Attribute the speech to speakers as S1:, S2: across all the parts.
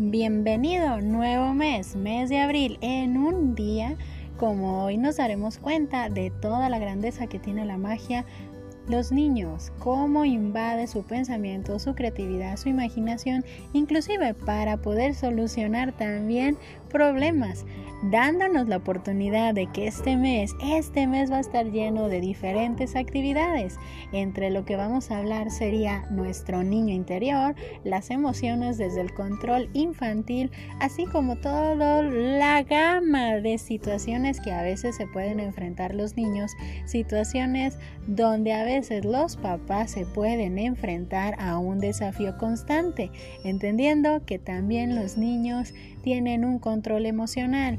S1: Bienvenido, nuevo mes, mes de abril, en un día como hoy nos daremos cuenta de toda la grandeza que tiene la magia. Los niños, cómo invade su pensamiento, su creatividad, su imaginación, inclusive para poder solucionar también problemas, dándonos la oportunidad de que este mes, este mes va a estar lleno de diferentes actividades. Entre lo que vamos a hablar sería nuestro niño interior, las emociones desde el control infantil, así como toda la gama de situaciones que a veces se pueden enfrentar los niños, situaciones donde a veces los papás se pueden enfrentar a un desafío constante, entendiendo que también los niños tienen un control emocional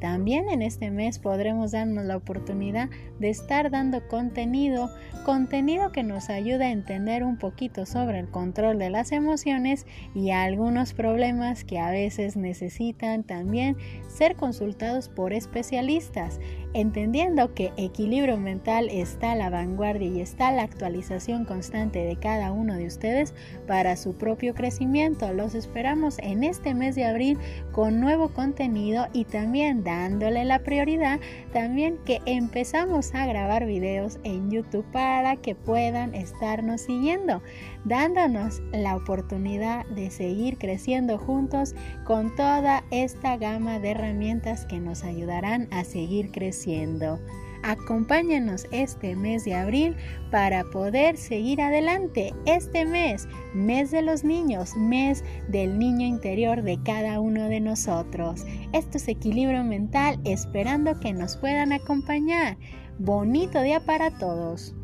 S1: también en este mes podremos darnos la oportunidad de estar dando contenido, contenido que nos ayuda a entender un poquito sobre el control de las emociones y algunos problemas que a veces necesitan también ser consultados por especialistas, entendiendo que equilibrio mental está a la vanguardia y está la actualización constante de cada uno de ustedes para su propio crecimiento. Los esperamos en este mes de abril con nuevo contenido y también dándole la prioridad también que empezamos a grabar videos en YouTube para que puedan estarnos siguiendo, dándonos la oportunidad de seguir creciendo juntos con toda esta gama de herramientas que nos ayudarán a seguir creciendo. Acompáñanos este mes de abril para poder seguir adelante. Este mes, mes de los niños, mes del niño interior de cada uno de nosotros. Esto es equilibrio mental esperando que nos puedan acompañar. Bonito día para todos.